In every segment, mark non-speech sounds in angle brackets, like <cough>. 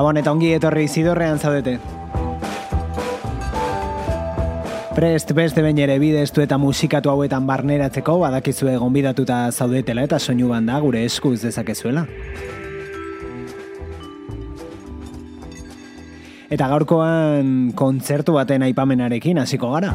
Gabon eta ongi etorri zidorrean zaudete. Prest beste bain ere bidestu eta musikatu hauetan barneratzeko badakizue gonbidatuta zaudetela eta soinu banda gure eskuz dezakezuela. Eta gaurkoan kontzertu baten aipamenarekin hasiko gara.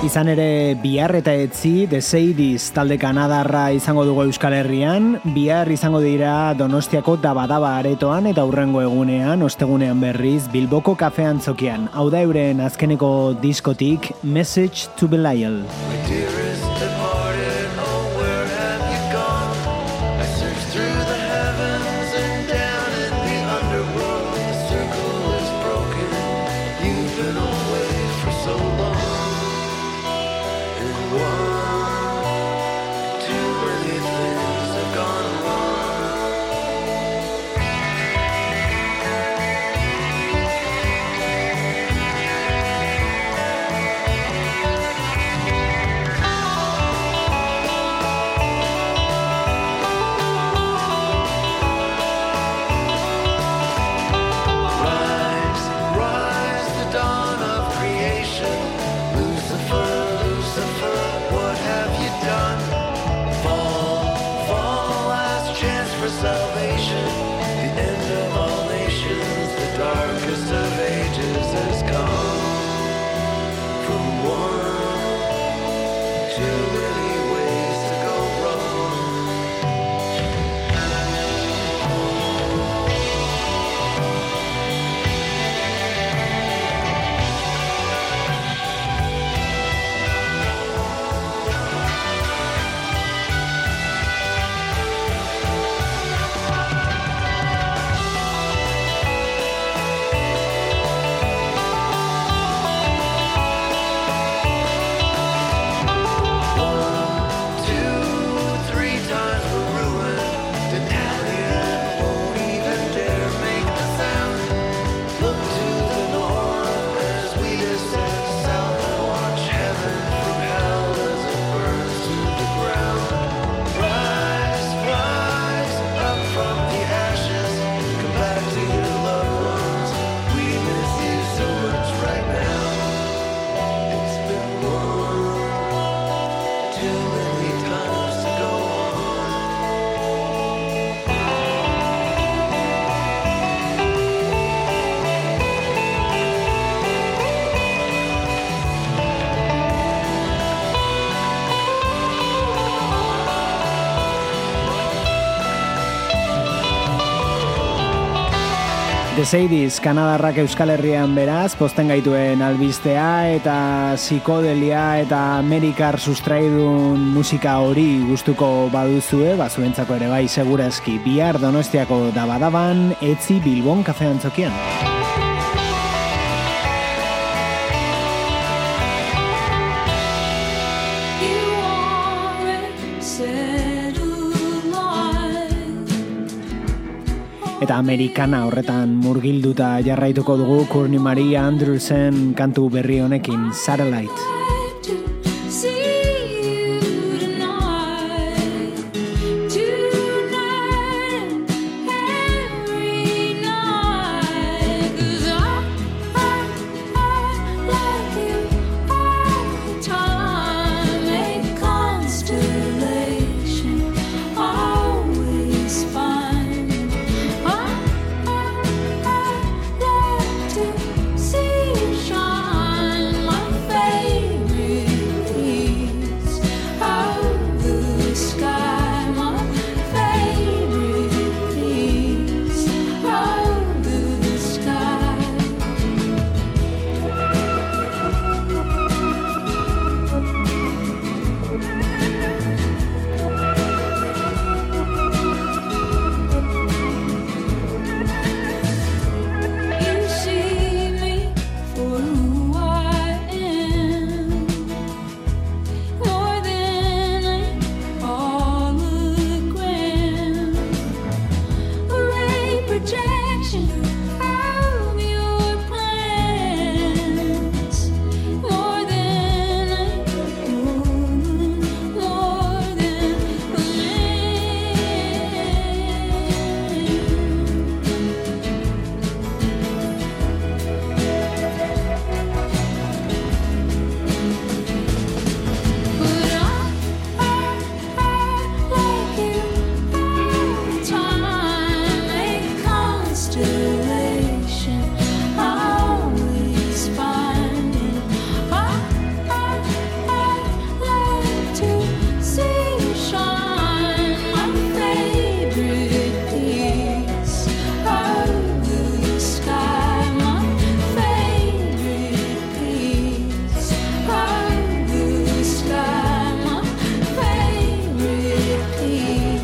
Izan ere bihar eta etzi The Sadies talde Kanadarra izango dugu Euskal Herrian, bihar izango dira Donostiako dabadaba aretoan eta hurrengo egunean, ostegunean berriz, Bilboko kafean zokian. Hau da euren azkeneko diskotik Message to Belial. Seidiz, Kanadarrak Euskal Herrian beraz, posten gaituen albistea eta psikodelia eta amerikar sustraidun musika hori gustuko baduzue, bazuentzako ere bai segurazki bihar donostiako dabadaban, etzi bilbon kafean zokian. Eta amerikana horretan murgilduta jarraituko dugu Courtney Maria Andrewsen kantu berri honekin Satellite.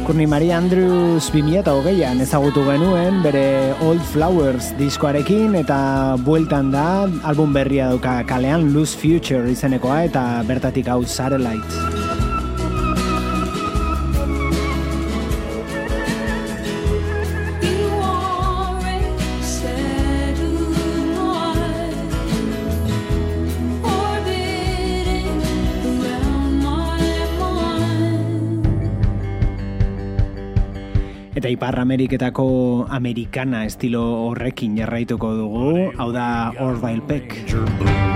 Courtney Marie Andrews 2008an ezagutu genuen bere Old Flowers diskoarekin eta bueltan da album berria dauka kalean Loose Future izenekoa eta bertatik hau Satellite. Ipar Ameriketako amerikana estilo horrekin jarraituko dugu, hau da Orville Peck.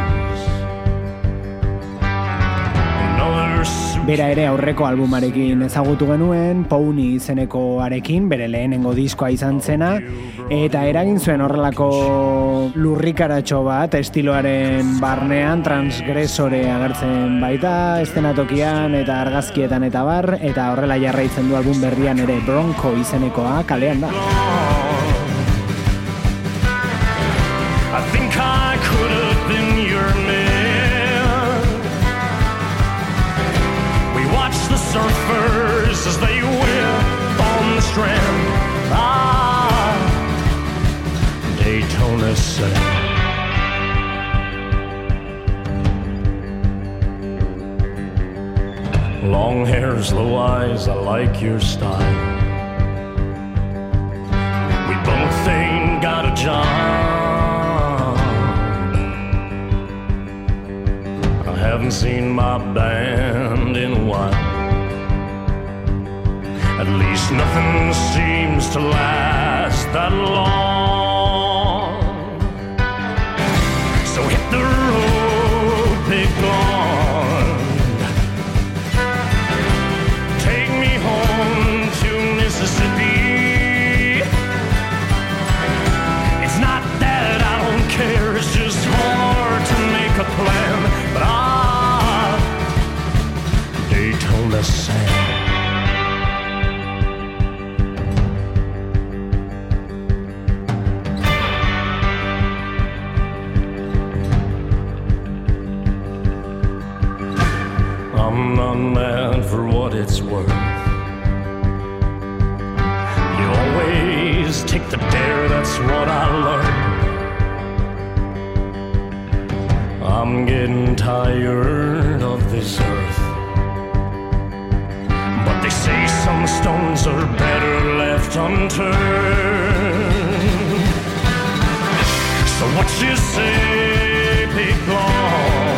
Bera ere aurreko albumarekin ezagutu genuen, Pony izeneko arekin, bere lehenengo diskoa izan zena, eta eragin zuen horrelako lurrikaratxo bat, estiloaren barnean, transgresore agertzen baita, estenatokian eta argazkietan eta bar, eta horrela jarraitzen du album berrian ere Bronco izenekoa kalean da. Daytona Sand. Long hair's low eyes, I like your style. We both ain't got a job. I haven't seen my band in a while. At least nothing seems to last that long. It's worth. You always take the dare, that's what I learned. I'm getting tired of this earth. But they say some stones are better left unturned. So what you say, big long?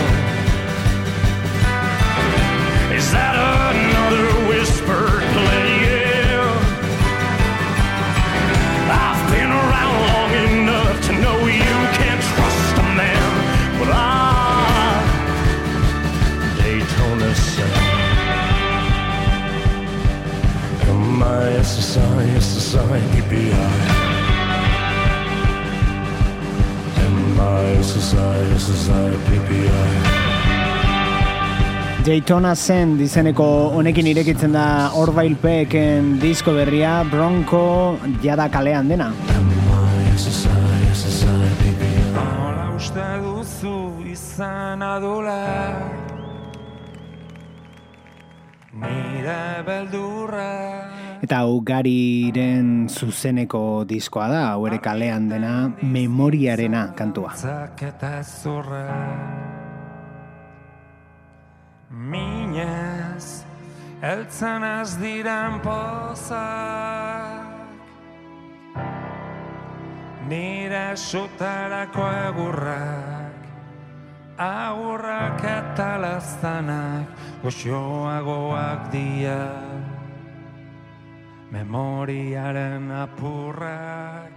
M-I-S-S-I, S-S-I, P-P-I M-I-S-S-I, S-S-I, P-P-I Daytona Zen dizeneko honekin irekitzen da Orville Pecken disko berria Bronco jada kalean dena. Nola uste duzu izan adula Nire beldurra Eta ugariren zuzeneko diskoa da, hau ere kalean dena, memoriarena kantua. Minez, eltzen az diren pozak. Nire sutarako egurrak Agurrak eta laztanak Goxoagoak dia Memoriaren apurrak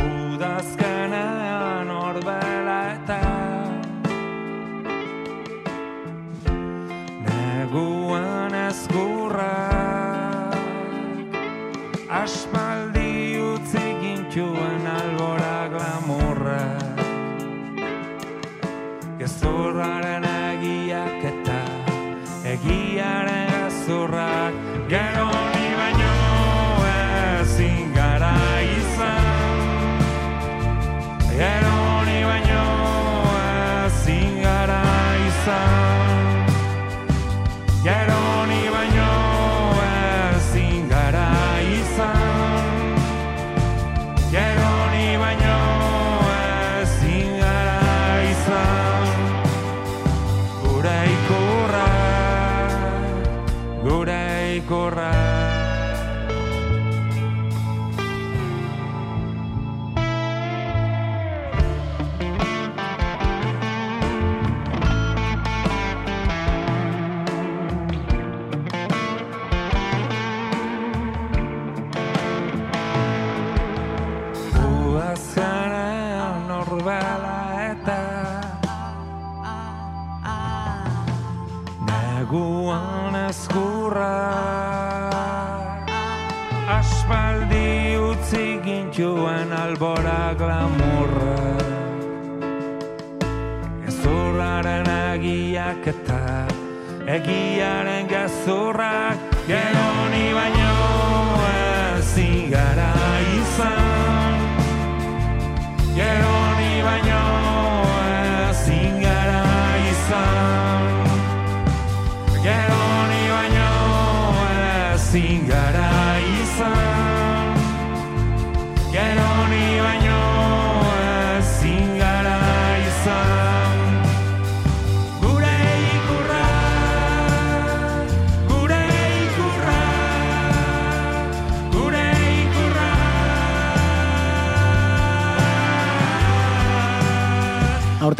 Udazkenean orbela eta neguan ezkurra Aspaldi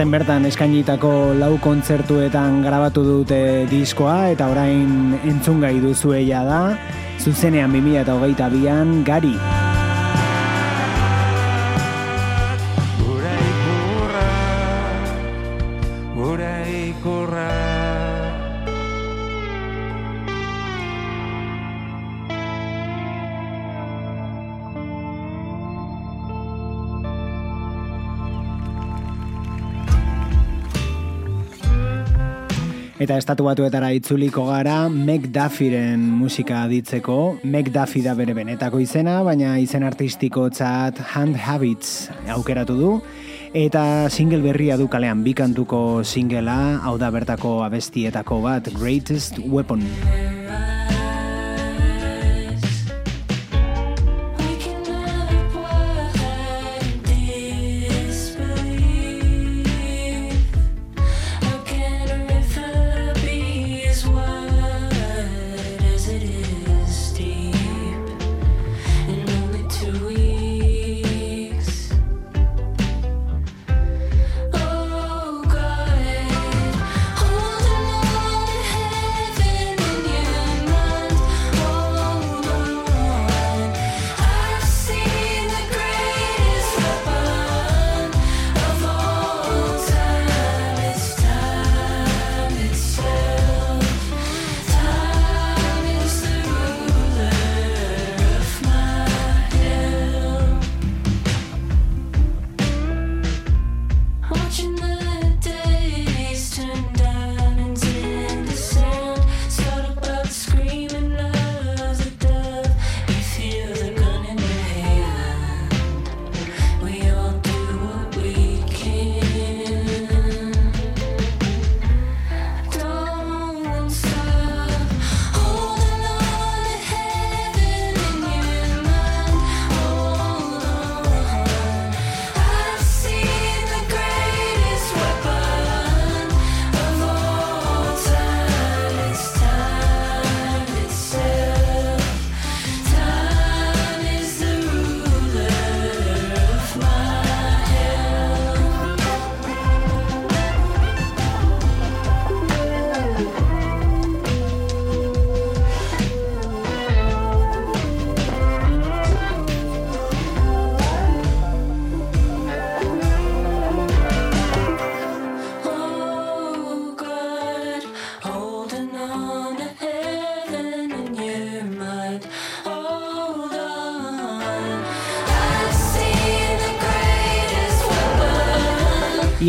Aurten bertan eskainitako lau kontzertuetan grabatu dute diskoa eta orain entzungai duzueia da, zuzenean 2022an gari. Eta estatu batuetara itzuliko gara McDuffiren musika ditzeko. McDuffie da bere benetako izena, baina izen artistiko txat Hand Habits aukeratu du. Eta single berria du kalean bikantuko singela, hau da bertako abestietako bat, Greatest Weapon.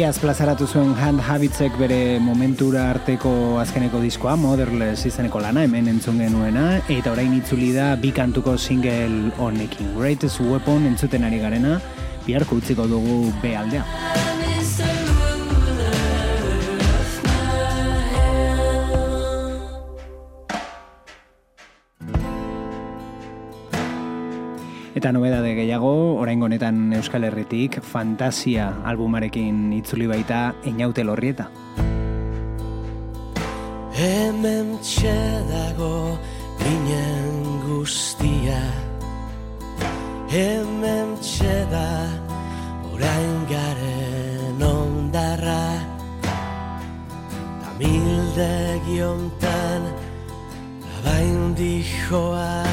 Iaz plazaratu zuen Hand Habitsek bere momentura arteko azkeneko diskoa, Motherless izeneko lana, hemen entzun genuena, eta orain itzuli da bi kantuko single honekin. Greatest Weapon entzuten ari garena, biharko utziko dugu B aldea. Eta nobedade gehiago, orain honetan Euskal Herritik, Fantasia albumarekin itzuli baita Einaute Lorrieta. Hemen dago ginen guztia. Hemen da orain garen ondarra. Tamildegi hontan abain dijoa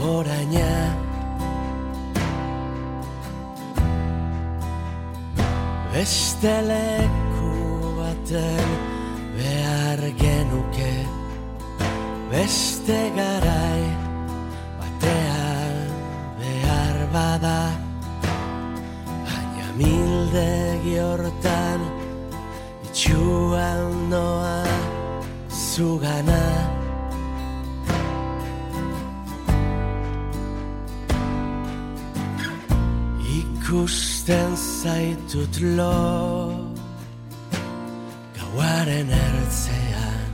oraina Beste leku baten behar genuke. Beste garai batean bada. Baina mildegi hortan Itxuan noa zugana Ikusten zaitut lo Gauaren ertzean.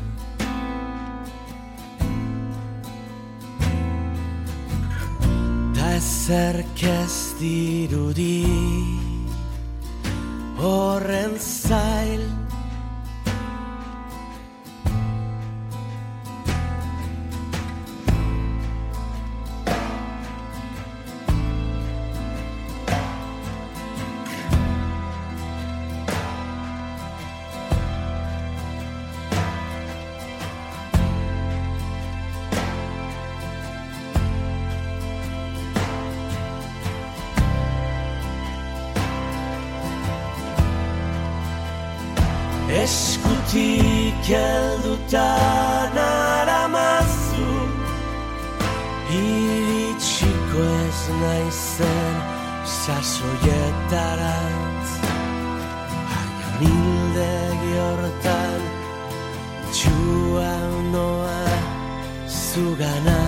Ta ezerk ez dirudi Horren zail Eskutik helduta naramazu Iritsiko ez naizen sasoietarantz Baina mildegi hortan Txua noa zugana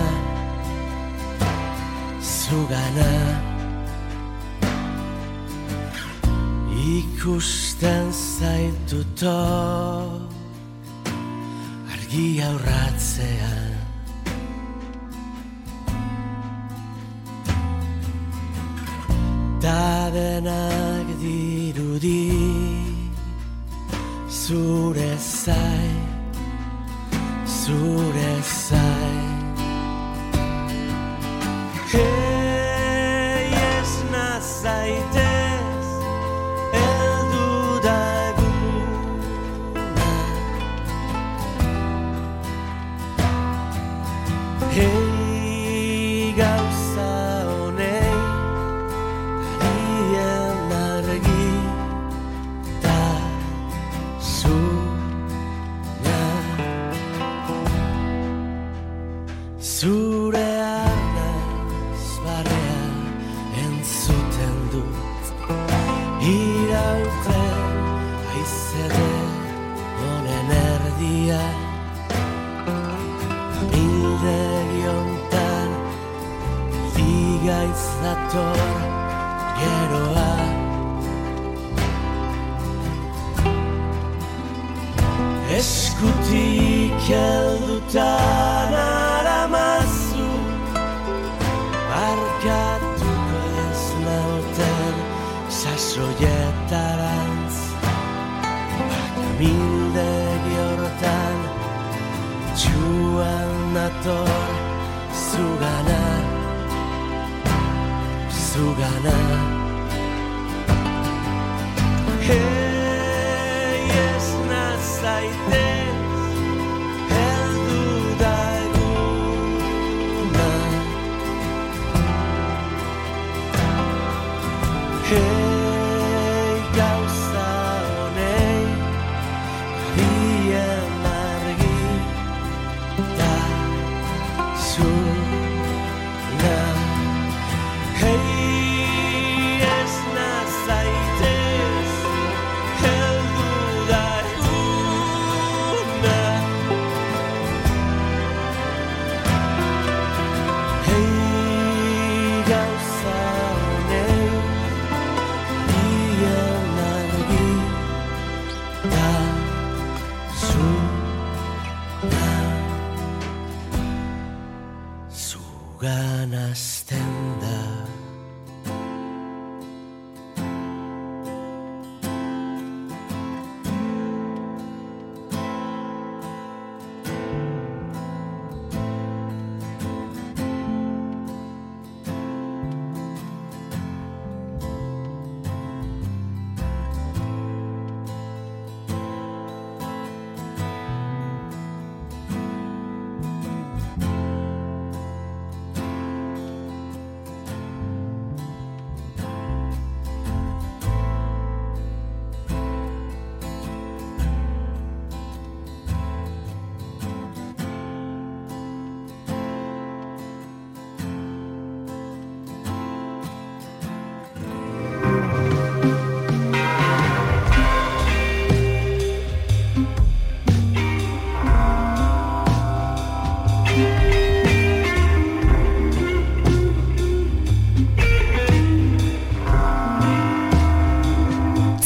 Zugana Ikusten zaituto Argi aurratzean. Ta denak dirudi Zure zai Zure Ligaitz dator geroa. Eskutik helduta naramazu Barkatuko ez nauten sasoietarantz Baina mildegi hortan Txuan nator Zugana Hei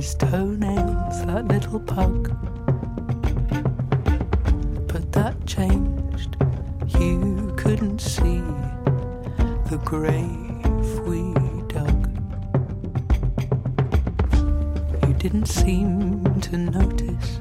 his toenails, that little pug. But that changed, you couldn't see the grave we dug. You didn't seem to notice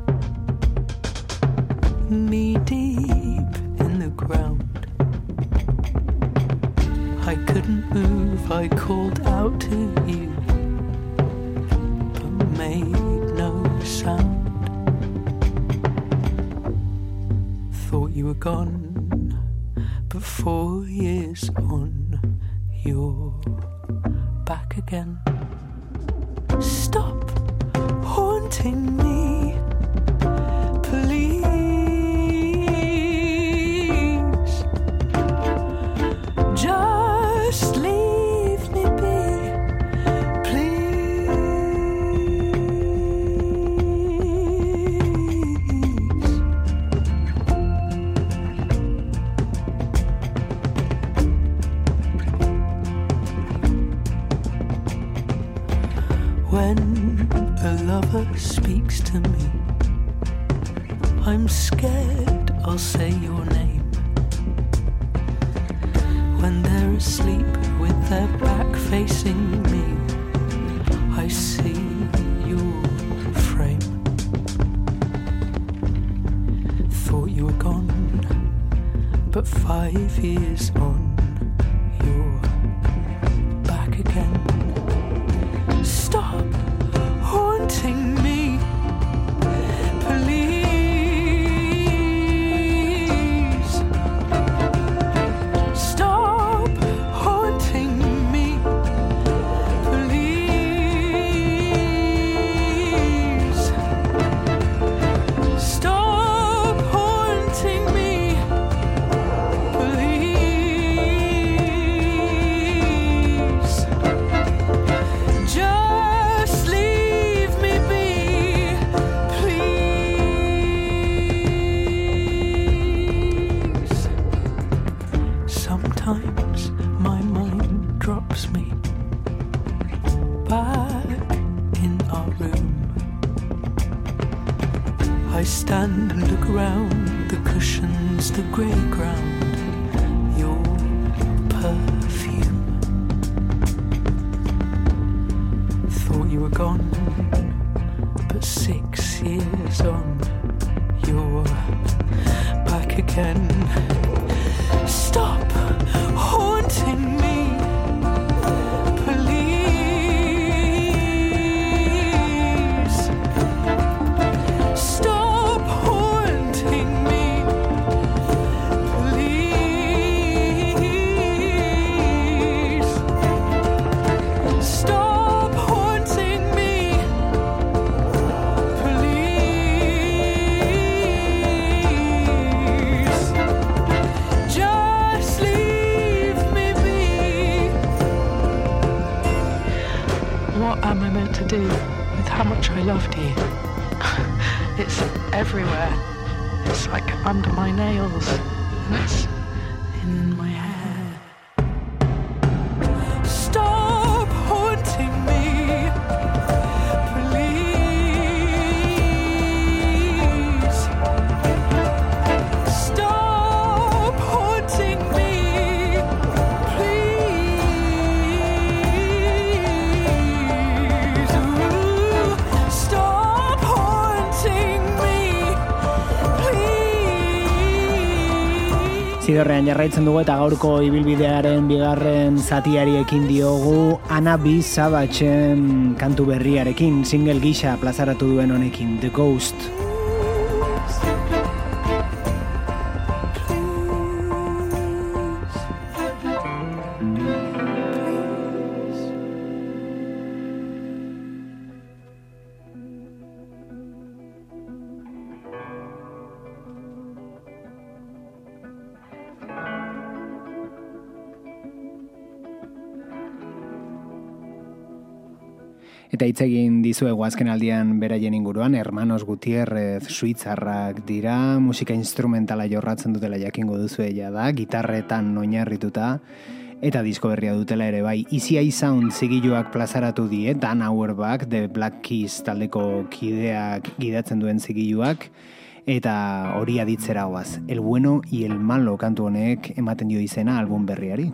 five years on. <laughs> it's everywhere. It's like under my nails. And it's Zidorrean jarraitzen dugu eta gaurko ibilbidearen bigarren zatiari ekin diogu Ana B. Sabatxen kantu berriarekin, single gisa plazaratu duen honekin, The Ghost. Eta hitz egin dizuegu azken aldian beraien inguruan, Hermanos Gutierrez suitzarrak dira, musika instrumentala jorratzen dutela jakingo duzu ella da, gitarretan oinarrituta, eta disko berria dutela ere bai. Easy Sound zigiluak plazaratu die, Dan Auerbach, The Black Keys taldeko kideak gidatzen duen zigiluak, eta hori aditzera hoaz. El bueno y el malo kantu honek ematen dio izena album berriari.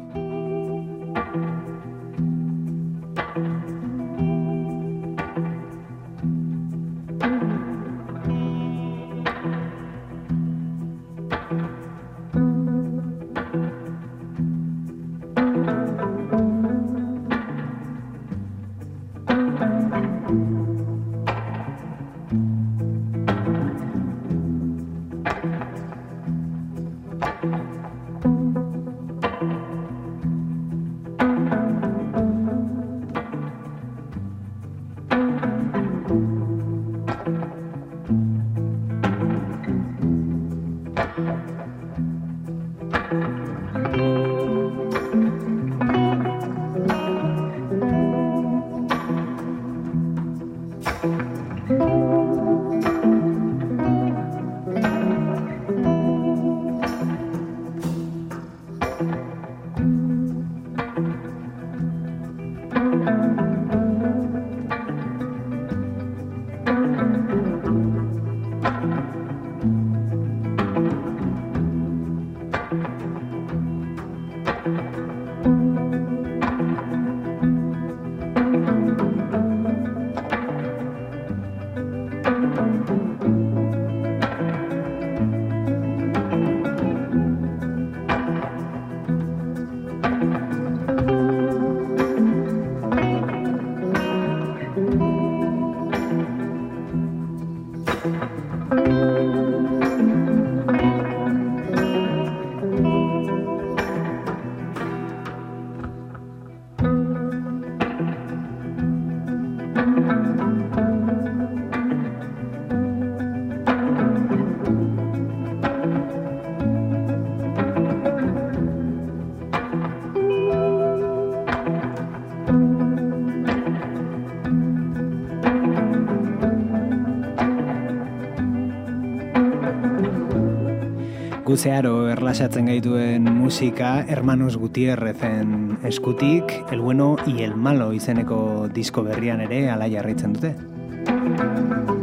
Guzeharo erlasatzen gaituen musika Hermanos Gutierrezen eskutik El bueno y el malo izeneko disko berrian ere ala jarraitzen dute.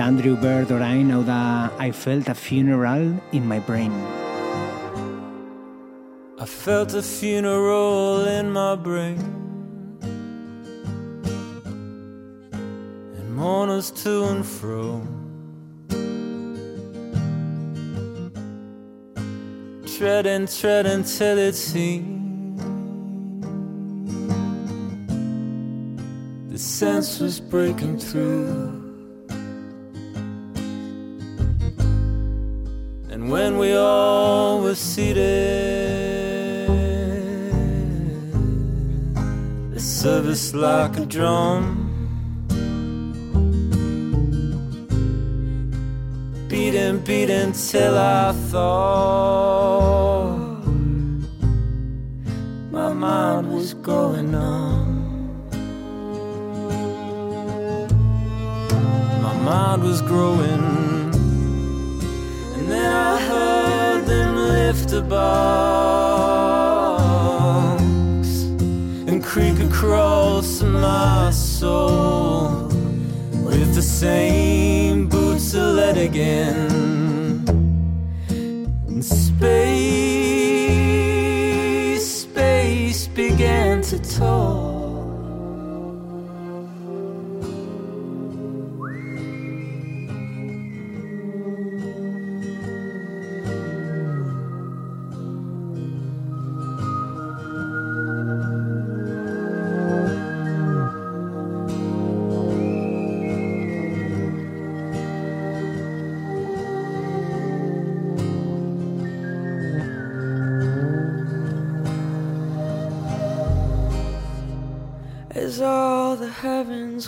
Andrew Bird orain hau da I felt a funeral in my brain. I felt a funeral in my brain. And mourners to and fro. Treading, treading till it seemed the sense was breaking through. When we all were seated, the service like a drum. Beating, beating till I thought my mind was going numb. My mind was growing. Them lift a box and creak across my soul with the same boots of lead again. And space, space began to talk.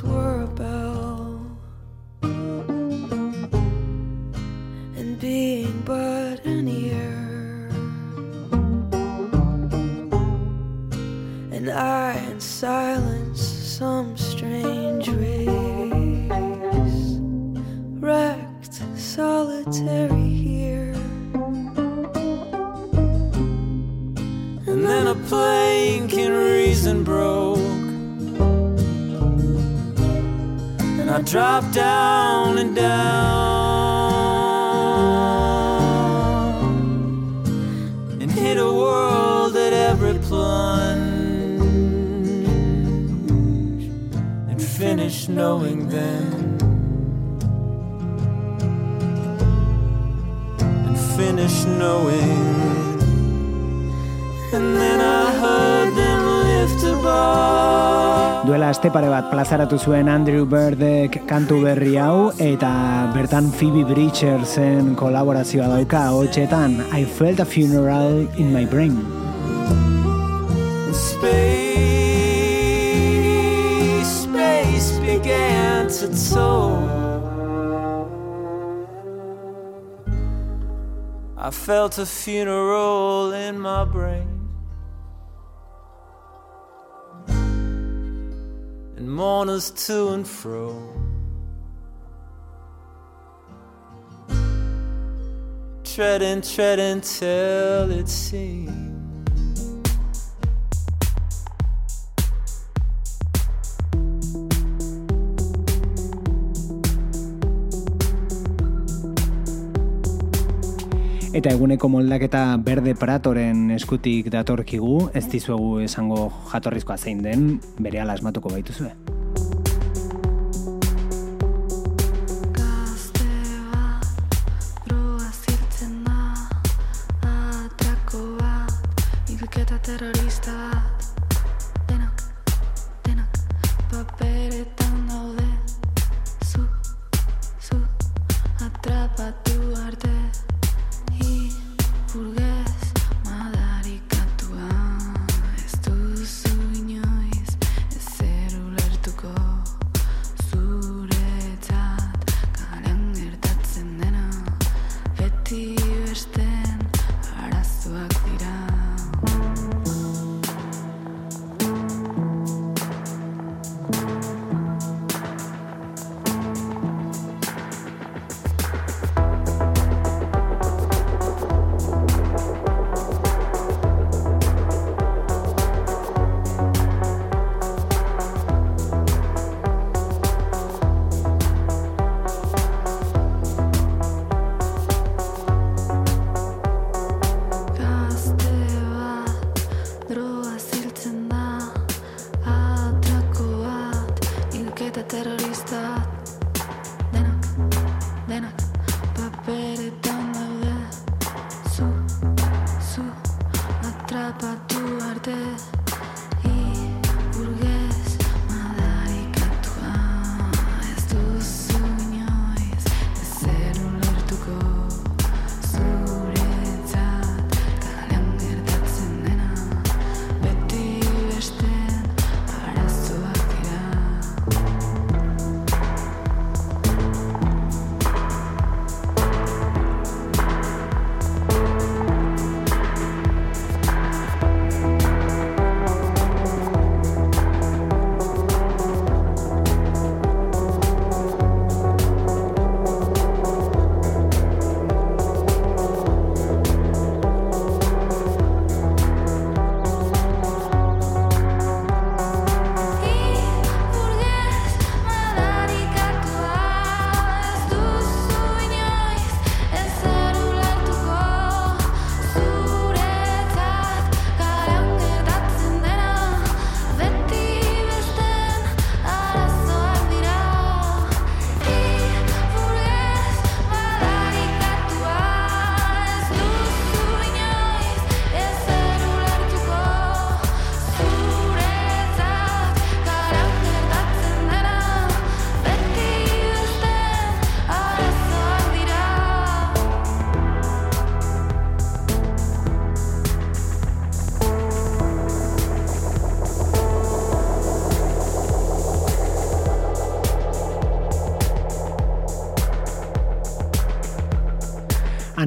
Were about, and being but an ear, and I in silence Dropped down and down and hit a world at every plunge and finish knowing then. And finish knowing. And then I heard Duela aste pare bat plazaratu zuen Andrew Birdek kantu berri hau eta bertan Phoebe Bridgersen kolaborazioa dauka hotxetan I felt a funeral in my brain. Space, space began to. I felt a funeral in my brain. And mourners to and fro. Treading, treading till it seemed. Eta eguneko moldaketa berde pratoren eskutik datorkigu, ez dizuegu esango jatorrizkoa zein den, bere asmatuko baituzue.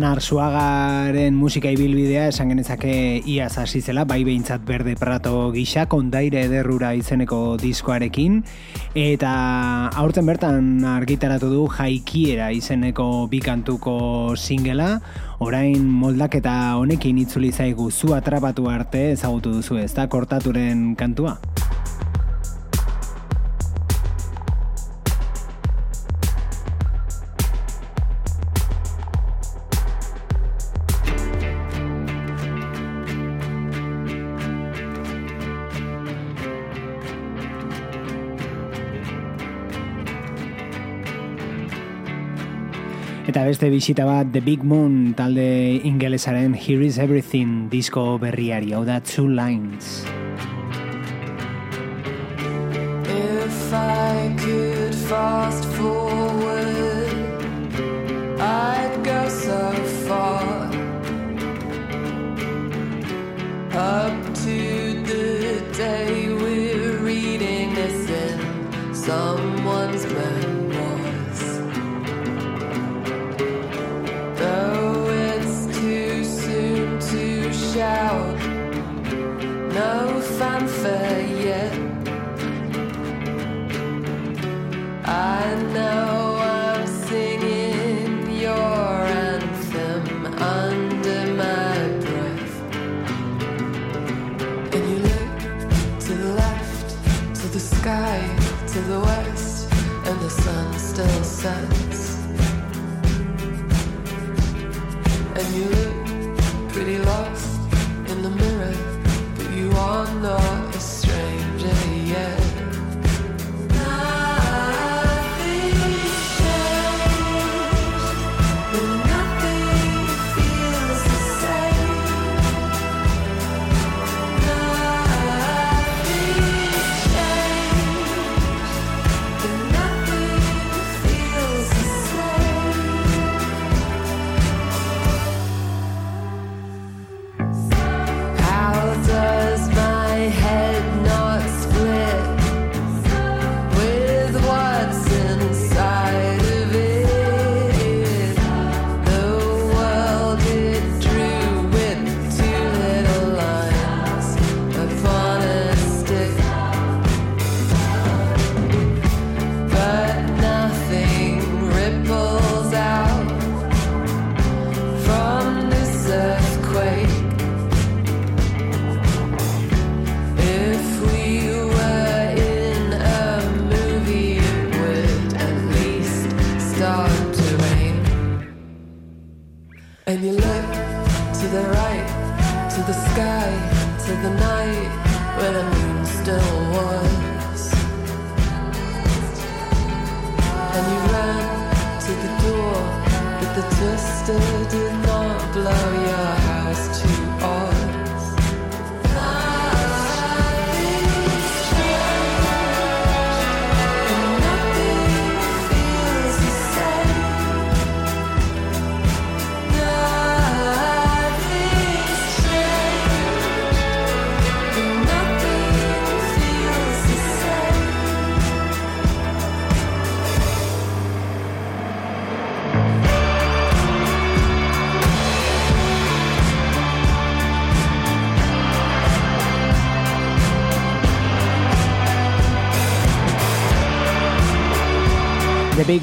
Anar Suagaren musika ibilbidea esan genezake iaz hasi zela, bai behintzat berde prato gisa, kondaire ederrura izeneko diskoarekin, eta aurten bertan argitaratu du jaikiera izeneko bikantuko singela, orain moldaketa honekin itzuli zaigu zu atrapatu arte ezagutu duzu ez da, kortaturen kantua. Beste bisita bat The Big Moon talde ingelesaren Here is Everything disko berriari, hau da Two Lines. If I could fast forward, fanfare yet. I know I'm singing your anthem under my breath. And you look to the left, to the sky, to the west, and the sun still sets. And you look pretty lost in the mirror, but you are not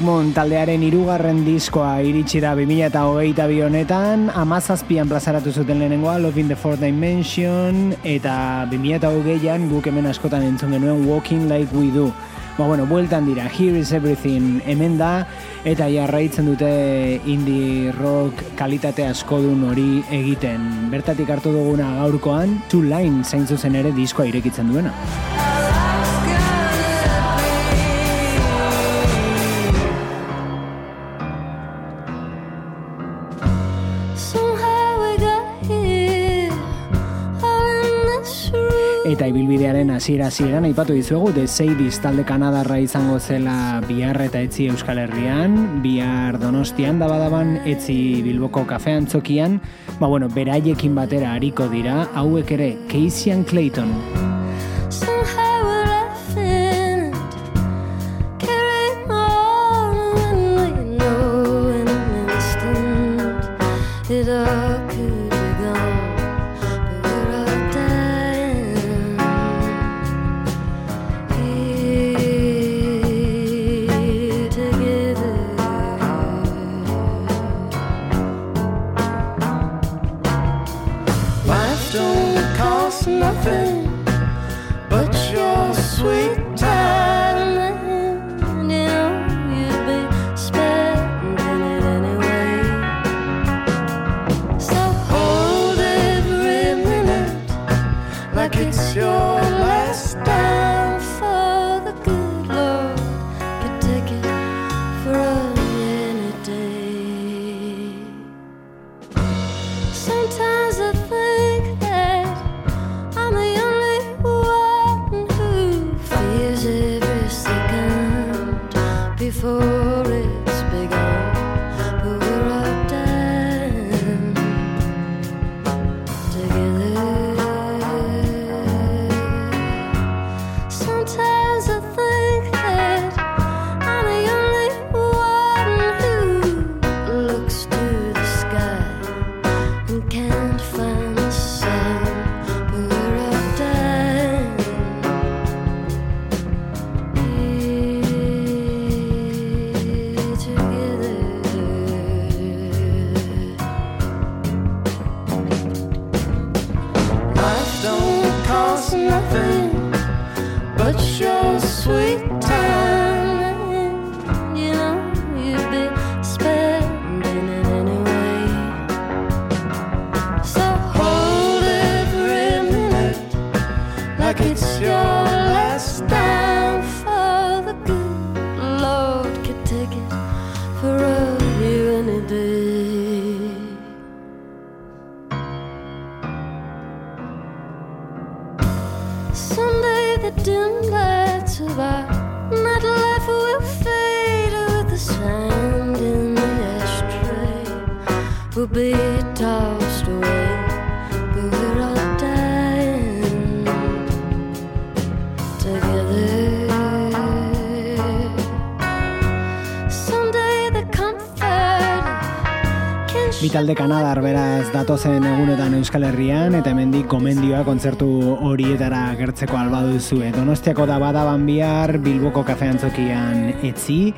Moon taldearen irugarren diskoa iritsi da 2008 bi honetan, amazazpian plazaratu zuten lehenengoa, Love in the Fourth Dimension, eta 2008an guk hemen askotan entzun genuen Walking Like We Do. Ba, bueno, bueltan dira, Here is Everything hemen da, eta jarraitzen dute indie rock kalitate askodun hori egiten. Bertatik hartu duguna gaurkoan, Two Lines zain zuzen ere diskoa irekitzen duena. Eta ibilbidearen hasiera hasieran aipatu dizuegu The Sadies talde Kanadarra izango zela bihar eta etzi Euskal Herrian, bihar Donostian da badaban etzi Bilboko kafean txokian, ba bueno, beraiekin batera hariko dira, hauek ere Casey Clayton. Somehow we're talde kanadar beraz datozen egunetan Euskal Herrian eta hemendik gomendioa kontzertu horietara gertzeko alba duzu. Donostiako da badaban bihar Bilboko kafe antzokian etzi,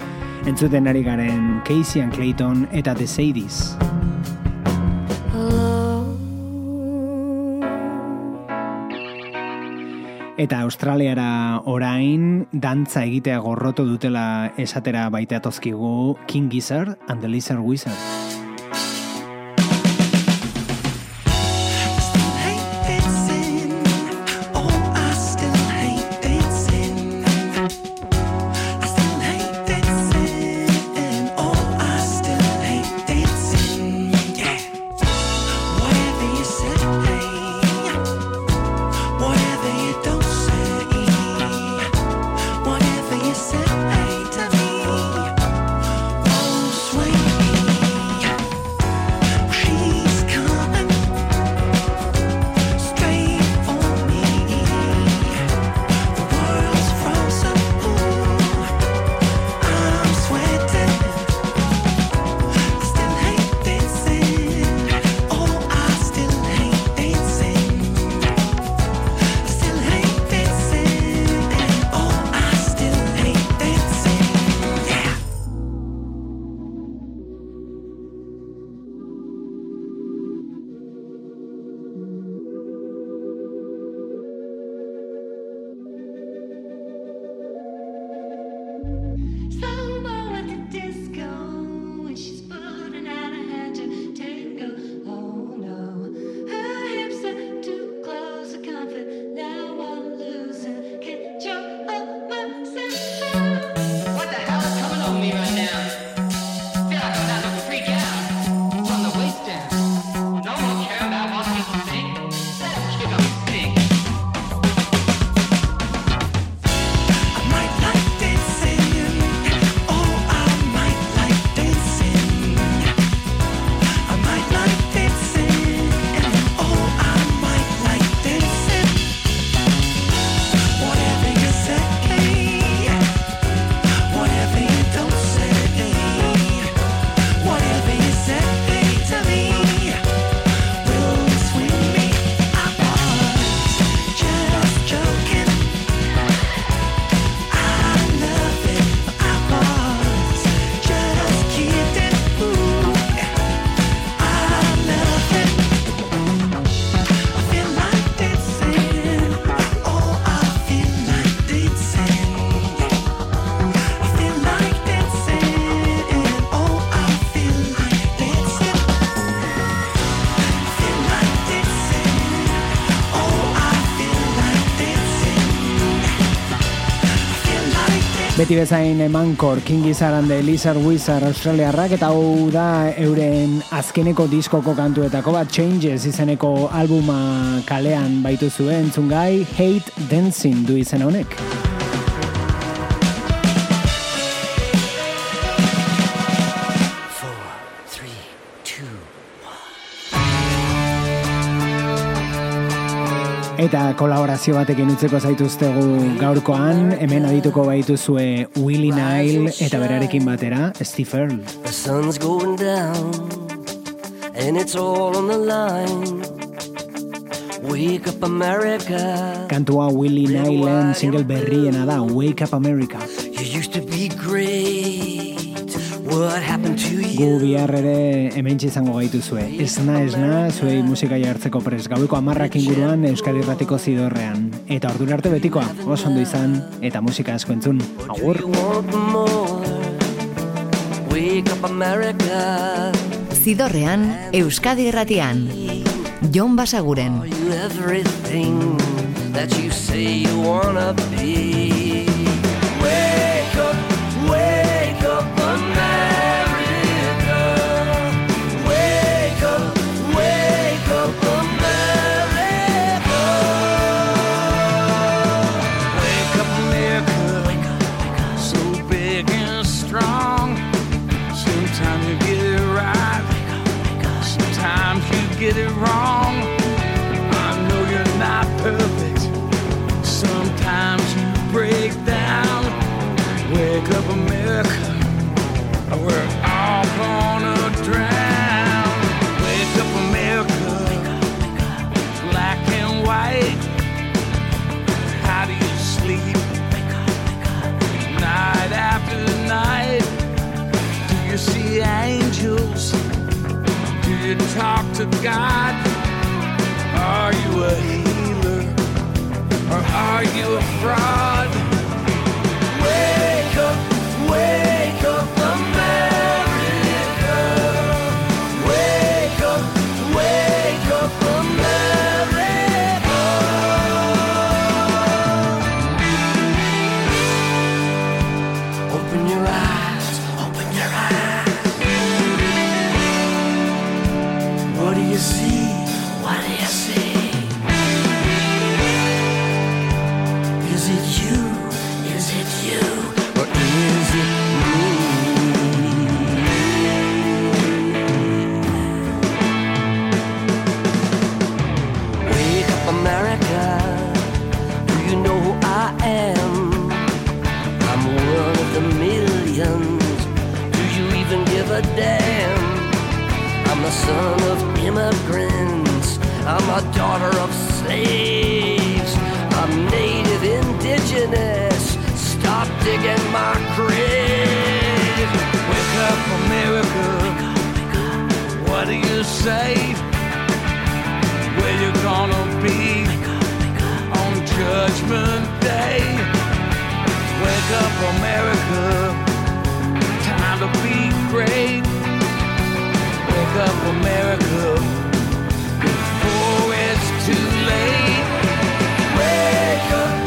entzuten ari garen Casey and Clayton eta The Sadies. Eta Australiara orain dantza egitea gorroto dutela esatera baita tozkigu King Gizzard and the Lizard Wizard. Beti bezain emankor King Gizzard and the Lizard Wizard Australiarrak eta hau da euren azkeneko diskoko kantuetako bat Changes izeneko albuma kalean baitu zuen zungai Hate Dancing du izen honek. Eta kolaborazio batekin utzeko zaituztegu gaurkoan, hemen adituko baituzue Willie Nile eta berarekin batera Steve Earle. The sun's going down, and it's all on the line. Wake up, America. Kantua Willie Nileen single berriena da Wake Up America. You used to be great. What happened to Gu you? bihar ere hemen izango gaituzue. Esna, esna, zuei musika jartzeko pres. Gaueko amarrak inguruan Euskadi Irratiko zidorrean. Eta ordura arte betikoa, oso ondo izan, eta musika asko entzun. Agur! Zidorrean, Euskadi Irratian. Jon Basaguren. Everything that you say you wanna be? Talk to God? Are you a healer? Or are you a fraud? immigrants. I'm a daughter of slaves. I'm native indigenous. Stop digging my grave. Wake up, America. What do you say? Where you gonna be on Judgment Day? Wake up, America. Time to be great up a before it's too late. Wake up.